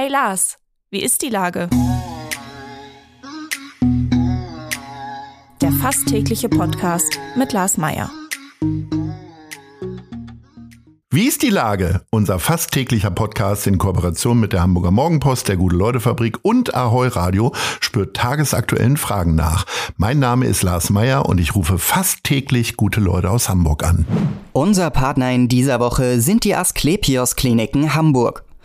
Hey Lars, wie ist die Lage? Der fast tägliche Podcast mit Lars Meier. Wie ist die Lage? Unser fast täglicher Podcast in Kooperation mit der Hamburger Morgenpost, der Gute-Leute-Fabrik und Ahoi Radio spürt tagesaktuellen Fragen nach. Mein Name ist Lars Meyer und ich rufe fast täglich gute Leute aus Hamburg an. Unser Partner in dieser Woche sind die Asklepios Kliniken Hamburg.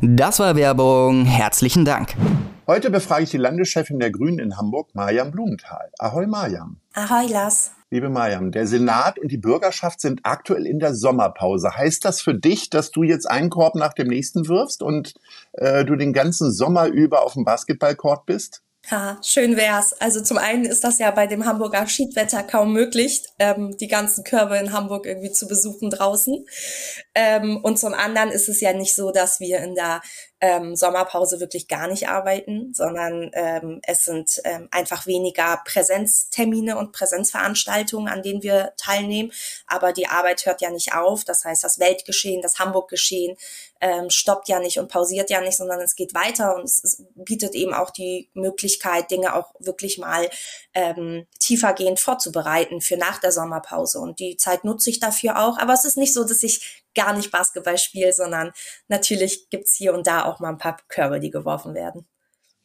Das war Werbung. Herzlichen Dank. Heute befrage ich die Landeschefin der Grünen in Hamburg, Mariam Blumenthal. Ahoi, Mariam. Ahoi, Lars. Liebe Mariam, der Senat und die Bürgerschaft sind aktuell in der Sommerpause. Heißt das für dich, dass du jetzt einen Korb nach dem nächsten wirfst und äh, du den ganzen Sommer über auf dem Basketballcourt bist? Ja, schön wär's. Also zum einen ist das ja bei dem Hamburger Schiedwetter kaum möglich, ähm, die ganzen Körbe in Hamburg irgendwie zu besuchen draußen. Ähm, und zum anderen ist es ja nicht so, dass wir in der ähm, Sommerpause wirklich gar nicht arbeiten, sondern ähm, es sind ähm, einfach weniger Präsenztermine und Präsenzveranstaltungen, an denen wir teilnehmen. Aber die Arbeit hört ja nicht auf. Das heißt, das Weltgeschehen, das Hamburg-Geschehen ähm, stoppt ja nicht und pausiert ja nicht, sondern es geht weiter und es, es bietet eben auch die Möglichkeit, Dinge auch wirklich mal ähm, tiefergehend vorzubereiten für nach der Sommerpause. Und die Zeit nutze ich dafür auch. Aber es ist nicht so, dass ich gar nicht Basketball spiele, sondern natürlich gibt's hier und da auch mal ein paar Körbe, die geworfen werden.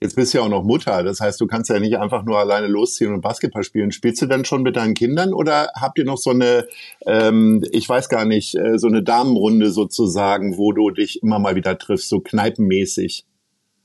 Jetzt bist du ja auch noch Mutter, das heißt, du kannst ja nicht einfach nur alleine losziehen und Basketball spielen. Spielst du denn schon mit deinen Kindern oder habt ihr noch so eine, ähm, ich weiß gar nicht, äh, so eine Damenrunde sozusagen, wo du dich immer mal wieder triffst, so kneipenmäßig?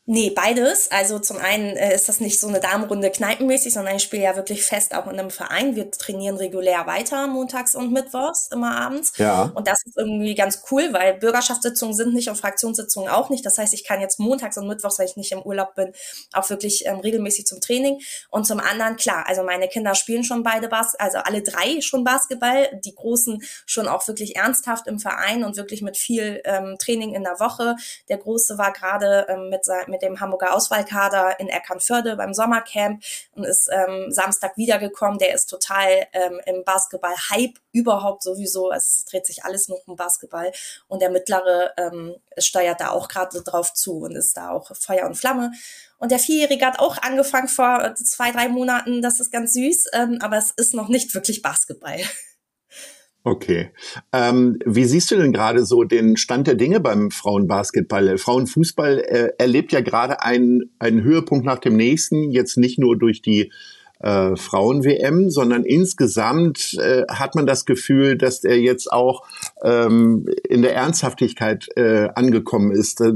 Nee, beides. Also zum einen äh, ist das nicht so eine Damenrunde kneipenmäßig, sondern ich spiele ja wirklich fest auch in einem Verein. Wir trainieren regulär weiter, montags und mittwochs, immer abends. Ja. Und das ist irgendwie ganz cool, weil Bürgerschaftssitzungen sind nicht und Fraktionssitzungen auch nicht. Das heißt, ich kann jetzt montags und mittwochs, weil ich nicht im Urlaub bin, auch wirklich ähm, regelmäßig zum Training. Und zum anderen, klar, also meine Kinder spielen schon beide Bas also alle drei schon Basketball. Die Großen schon auch wirklich ernsthaft im Verein und wirklich mit viel ähm, Training in der Woche. Der Große war gerade ähm, mit seinem mit dem Hamburger Auswahlkader in Eckernförde beim Sommercamp und ist ähm, Samstag wiedergekommen. Der ist total ähm, im Basketball-Hype überhaupt sowieso. Es dreht sich alles nur um Basketball. Und der Mittlere ähm, steuert da auch gerade drauf zu und ist da auch Feuer und Flamme. Und der Vierjährige hat auch angefangen vor zwei, drei Monaten. Das ist ganz süß, ähm, aber es ist noch nicht wirklich Basketball. Okay. Ähm, wie siehst du denn gerade so den Stand der Dinge beim Frauenbasketball? Frauenfußball äh, erlebt ja gerade einen, einen Höhepunkt nach dem nächsten, jetzt nicht nur durch die äh, Frauen-WM, sondern insgesamt äh, hat man das Gefühl, dass er jetzt auch ähm, in der Ernsthaftigkeit äh, angekommen ist. Äh,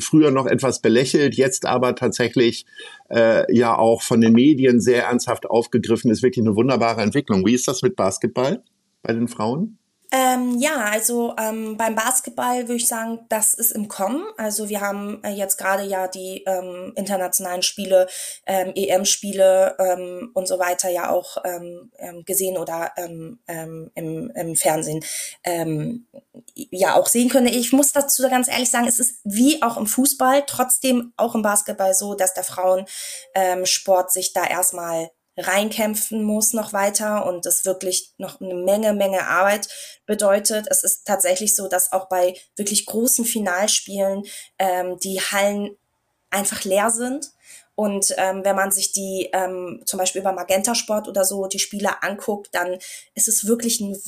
früher noch etwas belächelt, jetzt aber tatsächlich äh, ja auch von den Medien sehr ernsthaft aufgegriffen ist. Wirklich eine wunderbare Entwicklung. Wie ist das mit Basketball? Bei den Frauen? Ähm, ja, also ähm, beim Basketball würde ich sagen, das ist im Kommen. Also wir haben äh, jetzt gerade ja die ähm, internationalen Spiele, ähm, EM-Spiele ähm, und so weiter ja auch ähm, ähm, gesehen oder ähm, ähm, im, im Fernsehen ähm, ja auch sehen können. Ich muss dazu ganz ehrlich sagen, es ist wie auch im Fußball, trotzdem auch im Basketball so, dass der Frauensport Sport sich da erstmal reinkämpfen muss noch weiter und es wirklich noch eine Menge, Menge Arbeit bedeutet. Es ist tatsächlich so, dass auch bei wirklich großen Finalspielen ähm, die Hallen einfach leer sind. Und ähm, wenn man sich die ähm, zum Beispiel über Magenta Sport oder so die Spiele anguckt, dann ist es wirklich ein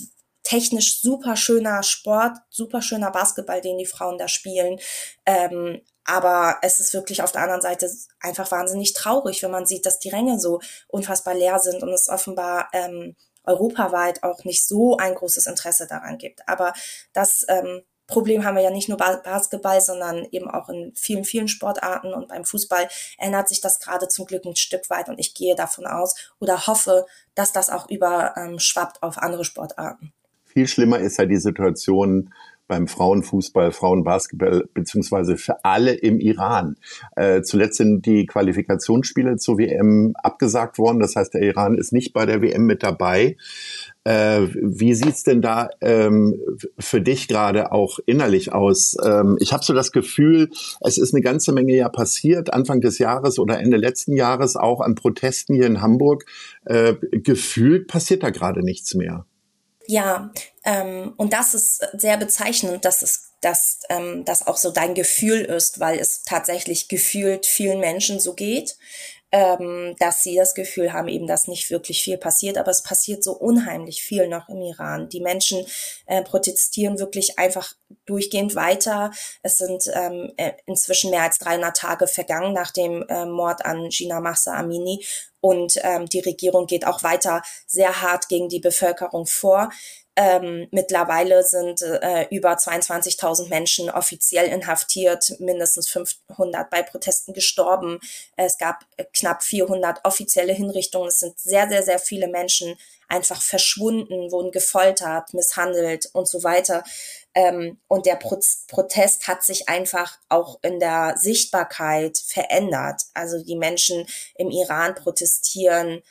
technisch super schöner Sport, super schöner Basketball, den die Frauen da spielen. Ähm, aber es ist wirklich auf der anderen Seite einfach wahnsinnig traurig, wenn man sieht, dass die Ränge so unfassbar leer sind und es offenbar ähm, europaweit auch nicht so ein großes Interesse daran gibt. Aber das ähm, Problem haben wir ja nicht nur Basketball, sondern eben auch in vielen, vielen Sportarten und beim Fußball ändert sich das gerade zum Glück ein Stück weit und ich gehe davon aus oder hoffe, dass das auch überschwappt ähm, auf andere Sportarten. Viel schlimmer ist ja die Situation beim Frauenfußball, Frauenbasketball beziehungsweise für alle im Iran. Äh, zuletzt sind die Qualifikationsspiele zur WM abgesagt worden. Das heißt, der Iran ist nicht bei der WM mit dabei. Äh, wie sieht's denn da ähm, für dich gerade auch innerlich aus? Ähm, ich habe so das Gefühl, es ist eine ganze Menge ja passiert, Anfang des Jahres oder Ende letzten Jahres auch an Protesten hier in Hamburg. Äh, gefühlt passiert da gerade nichts mehr. Ja, ähm, und das ist sehr bezeichnend, dass es dass ähm, das auch so dein Gefühl ist, weil es tatsächlich gefühlt vielen Menschen so geht ähm, dass sie das Gefühl haben, eben, dass nicht wirklich viel passiert, aber es passiert so unheimlich viel noch im Iran. Die Menschen äh, protestieren wirklich einfach durchgehend weiter. Es sind ähm, äh, inzwischen mehr als 300 Tage vergangen nach dem äh, Mord an Gina Mahsa Amini und ähm, die Regierung geht auch weiter sehr hart gegen die Bevölkerung vor. Ähm, mittlerweile sind äh, über 22.000 Menschen offiziell inhaftiert, mindestens 500 bei Protesten gestorben. Es gab äh, knapp 400 offizielle Hinrichtungen. Es sind sehr, sehr, sehr viele Menschen einfach verschwunden, wurden gefoltert, misshandelt und so weiter. Ähm, und der Pro Protest hat sich einfach auch in der Sichtbarkeit verändert. Also die Menschen im Iran protestieren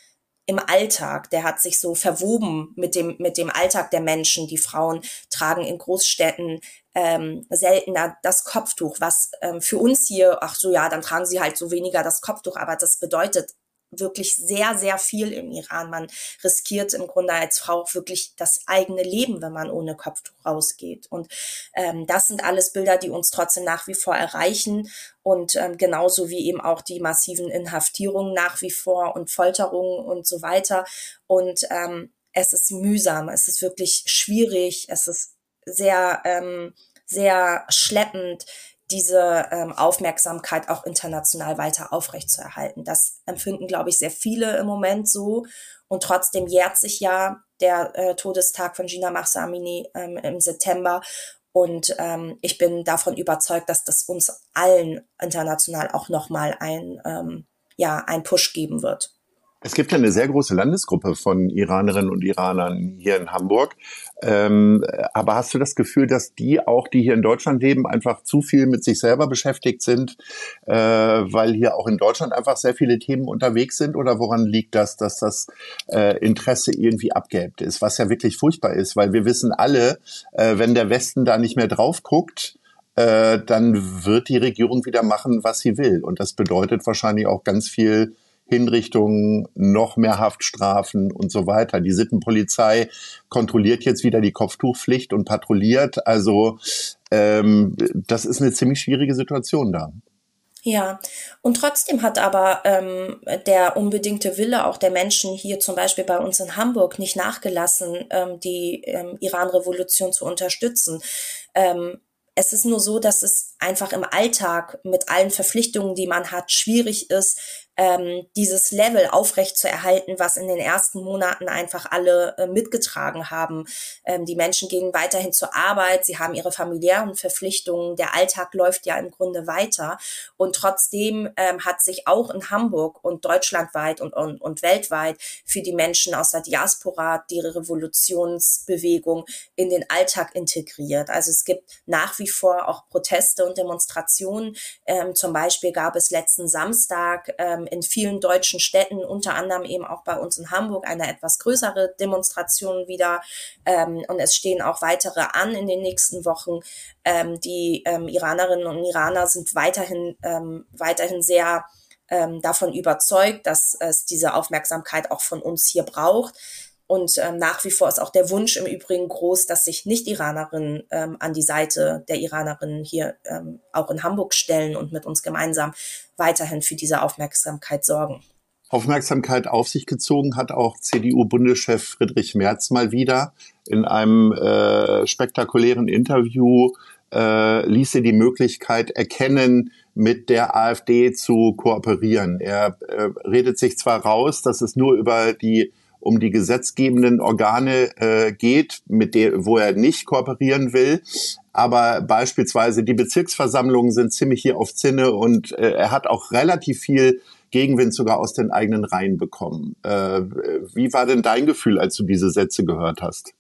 im Alltag, der hat sich so verwoben mit dem, mit dem Alltag der Menschen. Die Frauen tragen in Großstädten ähm, seltener das Kopftuch, was ähm, für uns hier, ach so ja, dann tragen sie halt so weniger das Kopftuch, aber das bedeutet wirklich sehr, sehr viel im Iran. Man riskiert im Grunde als Frau wirklich das eigene Leben, wenn man ohne Kopftuch rausgeht. Und ähm, das sind alles Bilder, die uns trotzdem nach wie vor erreichen. Und ähm, genauso wie eben auch die massiven Inhaftierungen nach wie vor und Folterungen und so weiter. Und ähm, es ist mühsam, es ist wirklich schwierig, es ist sehr, ähm, sehr schleppend, diese ähm, Aufmerksamkeit auch international weiter aufrechtzuerhalten. Das empfinden, glaube ich, sehr viele im Moment so. Und trotzdem jährt sich ja der äh, Todestag von Gina Mahsamini ähm, im September. Und ähm, ich bin davon überzeugt, dass das uns allen international auch nochmal ein, ähm, ja, ein Push geben wird. Es gibt ja eine sehr große Landesgruppe von Iranerinnen und Iranern hier in Hamburg. Ähm, aber hast du das Gefühl, dass die auch, die hier in Deutschland leben, einfach zu viel mit sich selber beschäftigt sind, äh, weil hier auch in Deutschland einfach sehr viele Themen unterwegs sind? Oder woran liegt das, dass das äh, Interesse irgendwie abgeebbt ist? Was ja wirklich furchtbar ist, weil wir wissen alle, äh, wenn der Westen da nicht mehr drauf guckt, äh, dann wird die Regierung wieder machen, was sie will. Und das bedeutet wahrscheinlich auch ganz viel Hinrichtungen, noch mehr Haftstrafen und so weiter. Die Sittenpolizei kontrolliert jetzt wieder die Kopftuchpflicht und patrouilliert. Also ähm, das ist eine ziemlich schwierige Situation da. Ja, und trotzdem hat aber ähm, der unbedingte Wille auch der Menschen hier zum Beispiel bei uns in Hamburg nicht nachgelassen, ähm, die ähm, Iran-Revolution zu unterstützen. Ähm, es ist nur so, dass es einfach im Alltag mit allen Verpflichtungen, die man hat, schwierig ist, ähm, dieses Level aufrecht zu erhalten, was in den ersten Monaten einfach alle äh, mitgetragen haben. Ähm, die Menschen gehen weiterhin zur Arbeit, sie haben ihre familiären Verpflichtungen, der Alltag läuft ja im Grunde weiter. Und trotzdem ähm, hat sich auch in Hamburg und deutschlandweit und, und, und weltweit für die Menschen aus der Diaspora die Revolutionsbewegung in den Alltag integriert. Also es gibt nach wie vor auch Proteste und Demonstrationen. Ähm, zum Beispiel gab es letzten Samstag ähm, in vielen deutschen Städten, unter anderem eben auch bei uns in Hamburg, eine etwas größere Demonstration wieder. Ähm, und es stehen auch weitere an in den nächsten Wochen. Ähm, die ähm, Iranerinnen und Iraner sind weiterhin, ähm, weiterhin sehr ähm, davon überzeugt, dass es diese Aufmerksamkeit auch von uns hier braucht. Und ähm, nach wie vor ist auch der Wunsch im Übrigen groß, dass sich Nicht-Iranerinnen ähm, an die Seite der Iranerinnen hier ähm, auch in Hamburg stellen und mit uns gemeinsam weiterhin für diese Aufmerksamkeit sorgen. Aufmerksamkeit auf sich gezogen hat auch CDU-Bundeschef Friedrich Merz mal wieder. In einem äh, spektakulären Interview äh, ließ er die Möglichkeit erkennen, mit der AfD zu kooperieren. Er äh, redet sich zwar raus, dass es nur über die um die gesetzgebenden Organe äh, geht, mit der, wo er nicht kooperieren will. Aber beispielsweise die Bezirksversammlungen sind ziemlich hier auf Zinne und äh, er hat auch relativ viel Gegenwind sogar aus den eigenen Reihen bekommen. Äh, wie war denn dein Gefühl, als du diese Sätze gehört hast?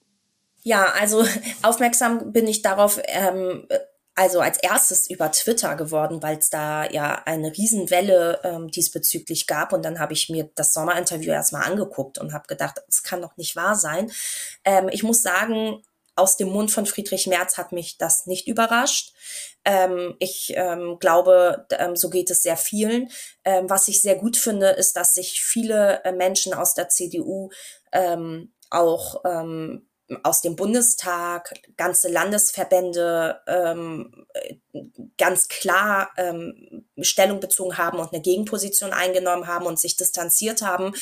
Ja, also aufmerksam bin ich darauf ähm, also als erstes über Twitter geworden, weil es da ja eine Riesenwelle ähm, diesbezüglich gab. Und dann habe ich mir das Sommerinterview erstmal angeguckt und habe gedacht, das kann doch nicht wahr sein. Ähm, ich muss sagen, aus dem Mund von Friedrich Merz hat mich das nicht überrascht. Ähm, ich ähm, glaube, ähm, so geht es sehr vielen. Ähm, was ich sehr gut finde, ist, dass sich viele äh, Menschen aus der CDU ähm, auch ähm, aus dem Bundestag, ganze Landesverbände ähm, ganz klar ähm, Stellung bezogen haben und eine Gegenposition eingenommen haben und sich distanziert haben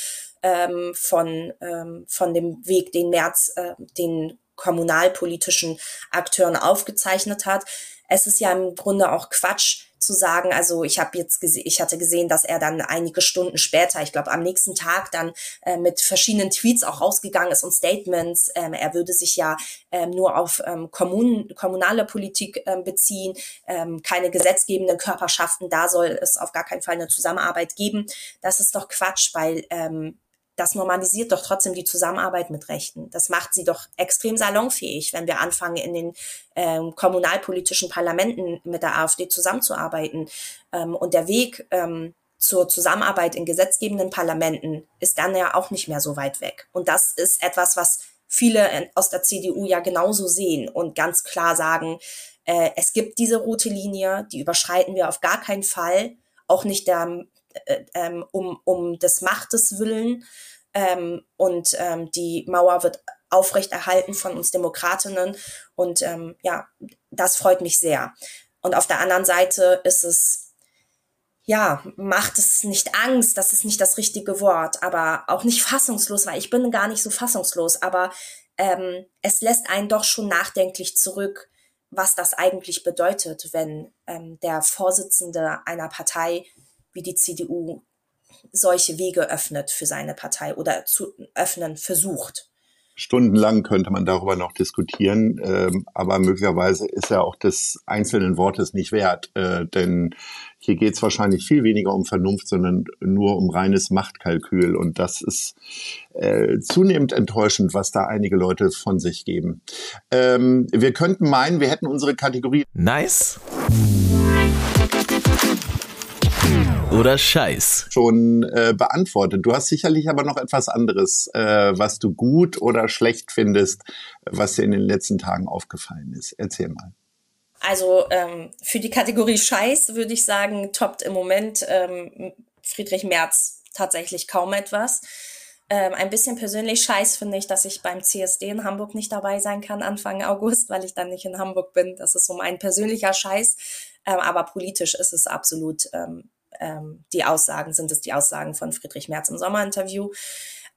ähm, von, ähm, von dem Weg, den März äh, den kommunalpolitischen Akteuren aufgezeichnet hat. Es ist ja im Grunde auch Quatsch, zu sagen, also ich habe jetzt gesehen, ich hatte gesehen, dass er dann einige Stunden später, ich glaube am nächsten Tag dann äh, mit verschiedenen Tweets auch rausgegangen ist und Statements. Ähm, er würde sich ja ähm, nur auf ähm, Kommun kommunale Politik ähm, beziehen, ähm, keine gesetzgebenden Körperschaften. Da soll es auf gar keinen Fall eine Zusammenarbeit geben. Das ist doch Quatsch, weil ähm, das normalisiert doch trotzdem die Zusammenarbeit mit Rechten. Das macht sie doch extrem salonfähig, wenn wir anfangen, in den ähm, kommunalpolitischen Parlamenten mit der AfD zusammenzuarbeiten. Ähm, und der Weg ähm, zur Zusammenarbeit in gesetzgebenden Parlamenten ist dann ja auch nicht mehr so weit weg. Und das ist etwas, was viele aus der CDU ja genauso sehen und ganz klar sagen, äh, es gibt diese rote Linie, die überschreiten wir auf gar keinen Fall, auch nicht der ähm, um, um des Machtes willen. Ähm, und ähm, die Mauer wird aufrechterhalten von uns Demokratinnen. Und ähm, ja, das freut mich sehr. Und auf der anderen Seite ist es, ja, macht es nicht Angst, das ist nicht das richtige Wort, aber auch nicht fassungslos, weil ich bin gar nicht so fassungslos, aber ähm, es lässt einen doch schon nachdenklich zurück, was das eigentlich bedeutet, wenn ähm, der Vorsitzende einer Partei wie die CDU solche Wege öffnet für seine Partei oder zu öffnen versucht. Stundenlang könnte man darüber noch diskutieren, ähm, aber möglicherweise ist er auch des einzelnen Wortes nicht wert, äh, denn hier geht es wahrscheinlich viel weniger um Vernunft, sondern nur um reines Machtkalkül und das ist äh, zunehmend enttäuschend, was da einige Leute von sich geben. Ähm, wir könnten meinen, wir hätten unsere Kategorie Nice oder Scheiß? Schon äh, beantwortet. Du hast sicherlich aber noch etwas anderes, äh, was du gut oder schlecht findest, was dir in den letzten Tagen aufgefallen ist. Erzähl mal. Also ähm, für die Kategorie Scheiß würde ich sagen, toppt im Moment ähm, Friedrich Merz tatsächlich kaum etwas. Ähm, ein bisschen persönlich scheiß finde ich, dass ich beim CSD in Hamburg nicht dabei sein kann Anfang August, weil ich dann nicht in Hamburg bin. Das ist so mein persönlicher Scheiß. Ähm, aber politisch ist es absolut ähm, ähm, die Aussagen, sind es die Aussagen von Friedrich Merz im Sommerinterview.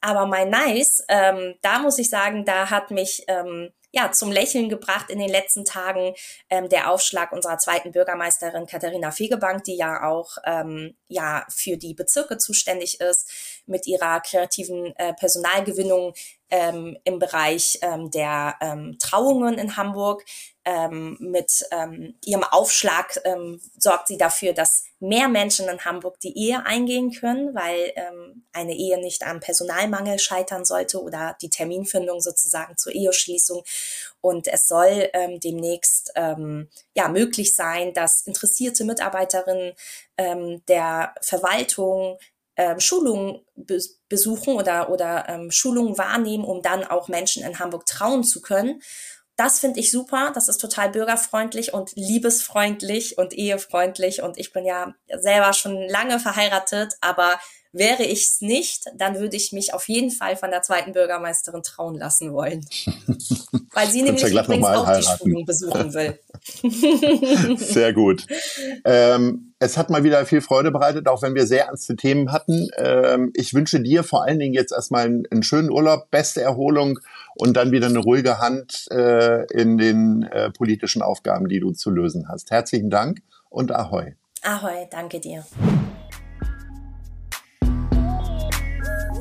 Aber mein Nice, ähm, da muss ich sagen, da hat mich ähm, ja zum Lächeln gebracht in den letzten Tagen ähm, der Aufschlag unserer zweiten Bürgermeisterin Katharina Fegebank, die ja auch ähm, ja für die Bezirke zuständig ist, mit ihrer kreativen äh, Personalgewinnung ähm, im Bereich ähm, der ähm, Trauungen in Hamburg. Ähm, mit ähm, ihrem Aufschlag ähm, sorgt sie dafür, dass mehr Menschen in Hamburg die Ehe eingehen können, weil ähm, eine Ehe nicht am Personalmangel scheitern sollte oder die Terminfindung sozusagen zur Eheschließung. Und es soll ähm, demnächst ähm, ja möglich sein, dass interessierte Mitarbeiterinnen ähm, der Verwaltung ähm, Schulungen be besuchen oder, oder ähm, Schulungen wahrnehmen, um dann auch Menschen in Hamburg trauen zu können. Das finde ich super. Das ist total bürgerfreundlich und liebesfreundlich und ehefreundlich. Und ich bin ja selber schon lange verheiratet, aber Wäre ich es nicht, dann würde ich mich auf jeden Fall von der zweiten Bürgermeisterin trauen lassen wollen. Weil sie nämlich ja übrigens auch heiraten. die Schulung besuchen will. Sehr gut. Ähm, es hat mal wieder viel Freude bereitet, auch wenn wir sehr ernste Themen hatten. Ähm, ich wünsche dir vor allen Dingen jetzt erstmal einen, einen, schönen Urlaub, beste Erholung und dann wieder eine ruhige Hand äh, in den äh, politischen Aufgaben, die du zu lösen hast. Herzlichen Dank und Ahoi. Ahoi, danke dir.